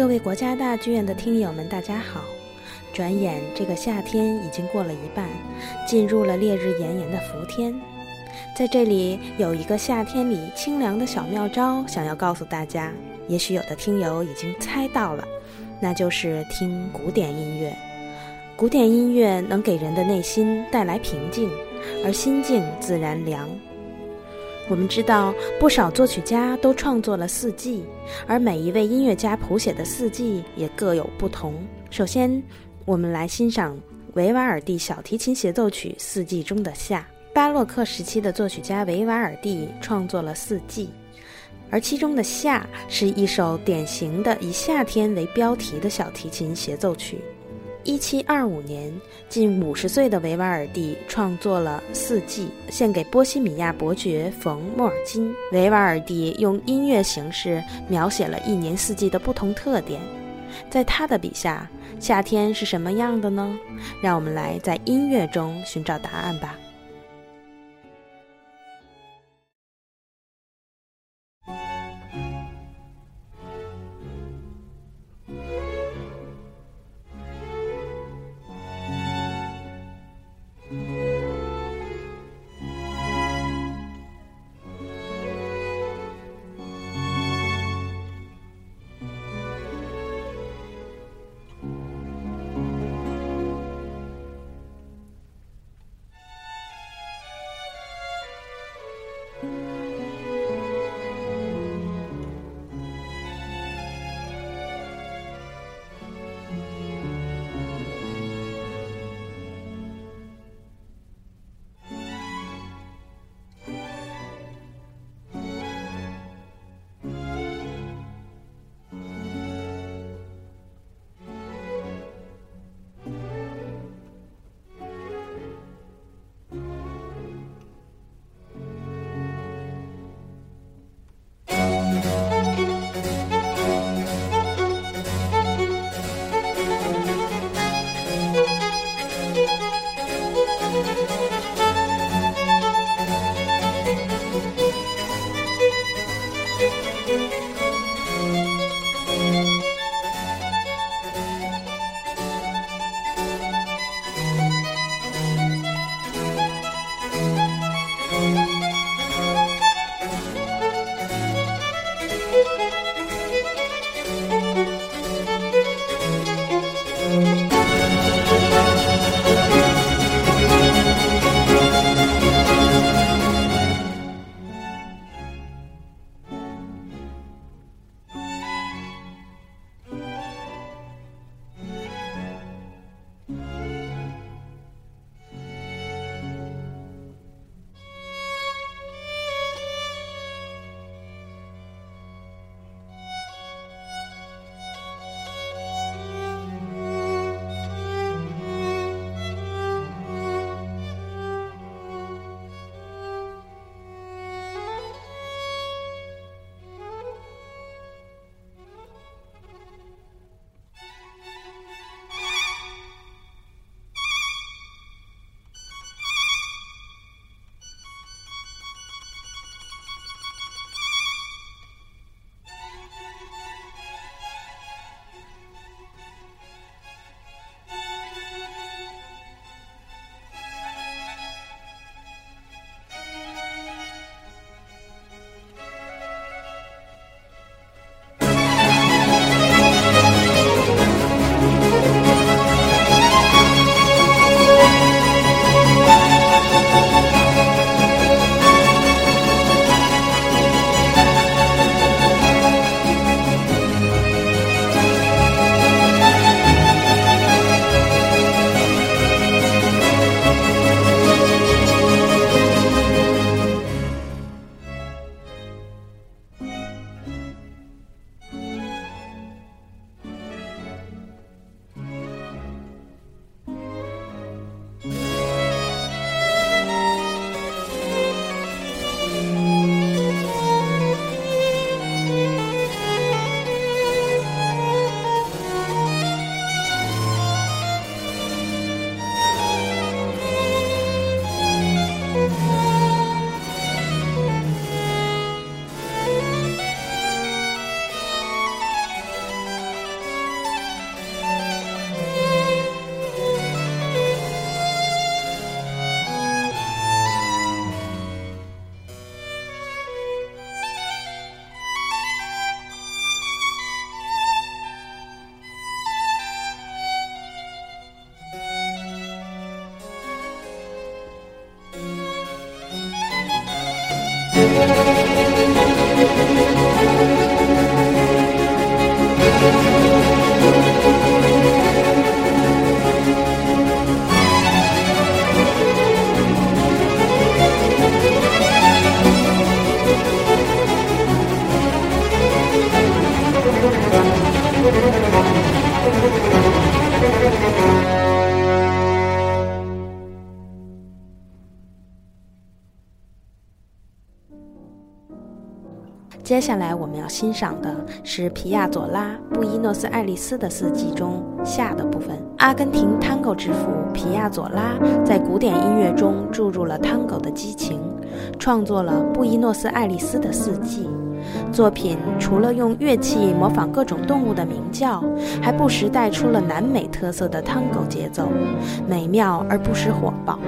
各位国家大剧院的听友们，大家好！转眼这个夏天已经过了一半，进入了烈日炎炎的伏天。在这里有一个夏天里清凉的小妙招，想要告诉大家。也许有的听友已经猜到了，那就是听古典音乐。古典音乐能给人的内心带来平静，而心静自然凉。我们知道，不少作曲家都创作了四季，而每一位音乐家谱写的四季也各有不同。首先，我们来欣赏维瓦尔第小提琴协奏曲《四季中的夏》。巴洛克时期的作曲家维瓦尔第创作了四季，而其中的《夏》是一首典型的以夏天为标题的小提琴协奏曲。一七二五年，近五十岁的维瓦尔第创作了《四季》，献给波西米亚伯爵冯·莫尔金。维瓦尔第用音乐形式描写了一年四季的不同特点。在他的笔下，夏天是什么样的呢？让我们来在音乐中寻找答案吧。接下来我们要欣赏的是皮亚佐拉《布宜诺斯艾利斯的四季》中夏的部分。阿根廷探戈之父皮亚佐拉在古典音乐中注入了探戈的激情，创作了《布宜诺斯艾利斯的四季》。作品除了用乐器模仿各种动物的鸣叫，还不时带出了南美特色的探戈节奏，美妙而不失火爆。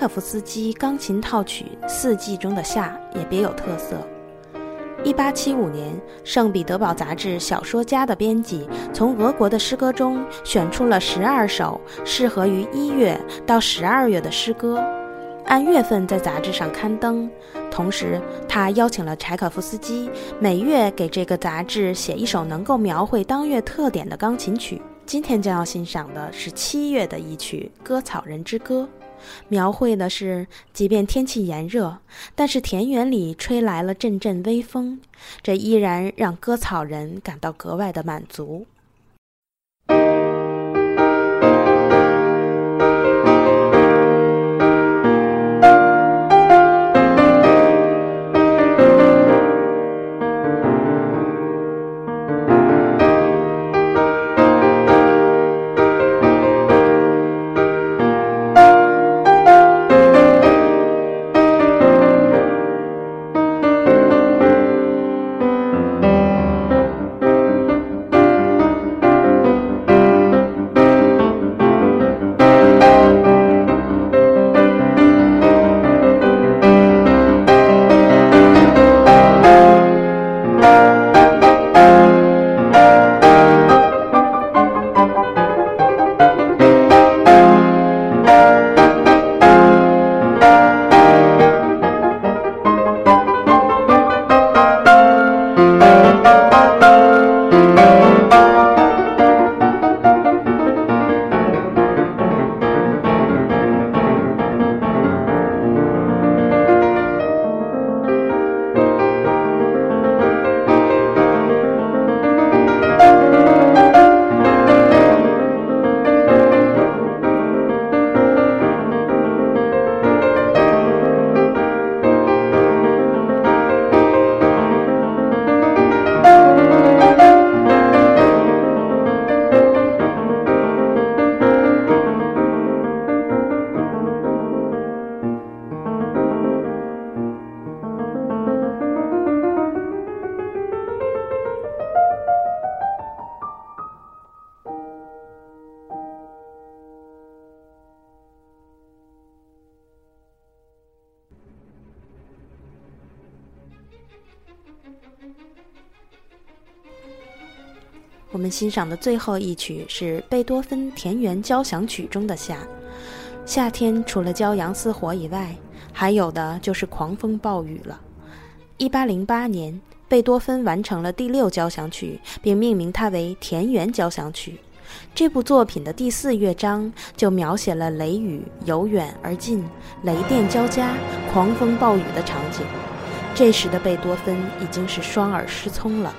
柴可夫斯基钢琴套曲《四季》中的夏也别有特色。一八七五年，圣彼得堡杂志《小说家》的编辑从俄国的诗歌中选出了十二首适合于一月到十二月的诗歌，按月份在杂志上刊登。同时，他邀请了柴可夫斯基每月给这个杂志写一首能够描绘当月特点的钢琴曲。今天将要欣赏的是七月的一曲《割草人之歌》。描绘的是，即便天气炎热，但是田园里吹来了阵阵微风，这依然让割草人感到格外的满足。欣赏的最后一曲是贝多芬《田园交响曲》中的夏。夏天除了骄阳似火以外，还有的就是狂风暴雨了。一八零八年，贝多芬完成了第六交响曲，并命名它为《田园交响曲》。这部作品的第四乐章就描写了雷雨由远而近、雷电交加、狂风暴雨的场景。这时的贝多芬已经是双耳失聪了。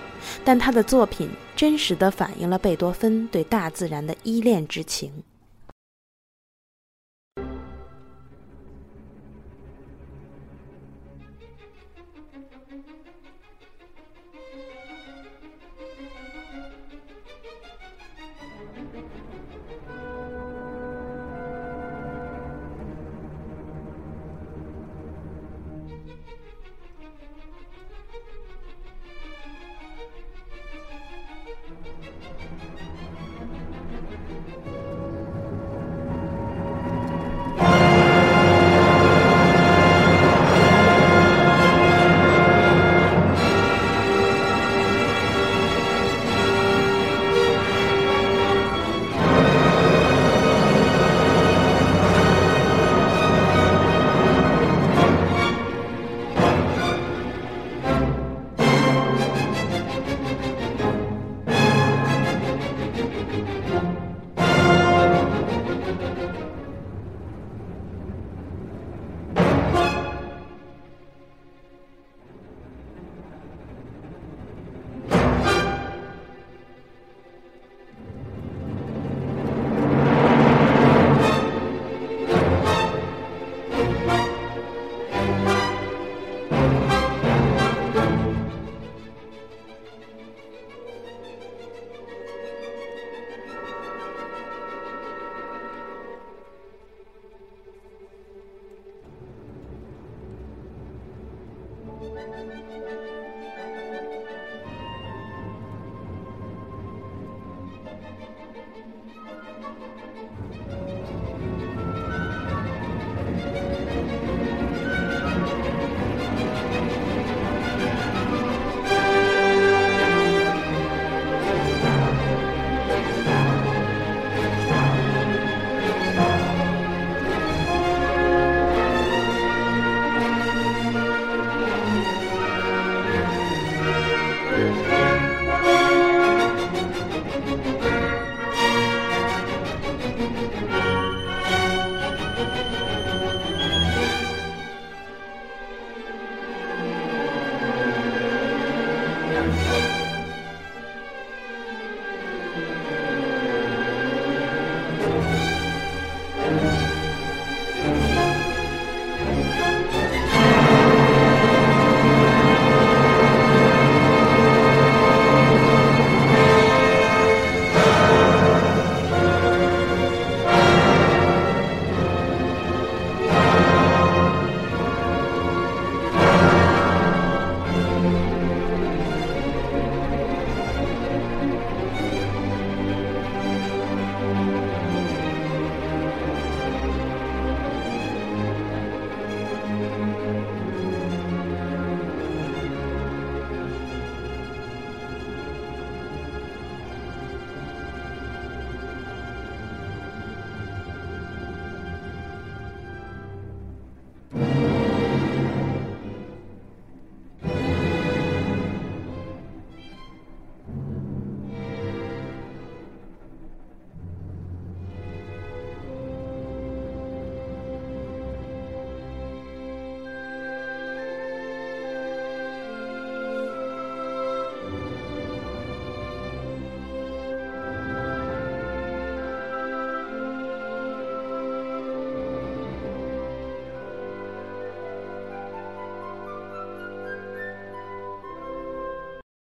但他的作品真实地反映了贝多芬对大自然的依恋之情。